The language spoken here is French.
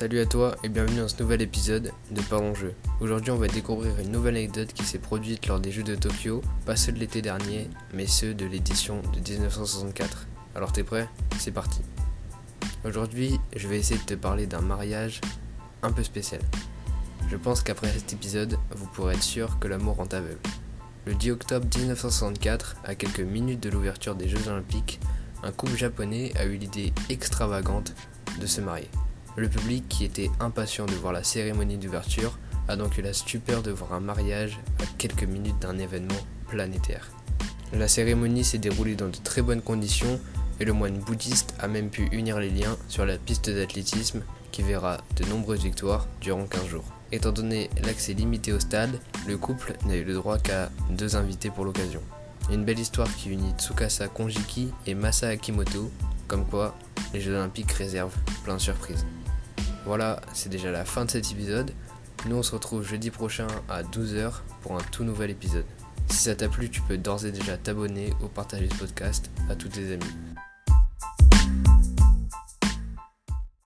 Salut à toi et bienvenue dans ce nouvel épisode de Parlons Jeux. Aujourd'hui on va découvrir une nouvelle anecdote qui s'est produite lors des Jeux de Tokyo, pas ceux de l'été dernier, mais ceux de l'édition de 1964. Alors t'es prêt? C'est parti. Aujourd'hui je vais essayer de te parler d'un mariage un peu spécial. Je pense qu'après cet épisode, vous pourrez être sûr que l'amour rend aveugle. Le 10 octobre 1964, à quelques minutes de l'ouverture des Jeux Olympiques, un couple japonais a eu l'idée extravagante de se marier. Le public, qui était impatient de voir la cérémonie d'ouverture, a donc eu la stupeur de voir un mariage à quelques minutes d'un événement planétaire. La cérémonie s'est déroulée dans de très bonnes conditions et le moine bouddhiste a même pu unir les liens sur la piste d'athlétisme qui verra de nombreuses victoires durant 15 jours. Étant donné l'accès limité au stade, le couple n'a eu le droit qu'à deux invités pour l'occasion. Une belle histoire qui unit Tsukasa Konjiki et Masa Akimoto, comme quoi les Jeux Olympiques réservent plein de surprises. Voilà, c'est déjà la fin de cet épisode. Nous on se retrouve jeudi prochain à 12h pour un tout nouvel épisode. Si ça t'a plu, tu peux d'ores et déjà t'abonner ou partager ce podcast à tous tes amis.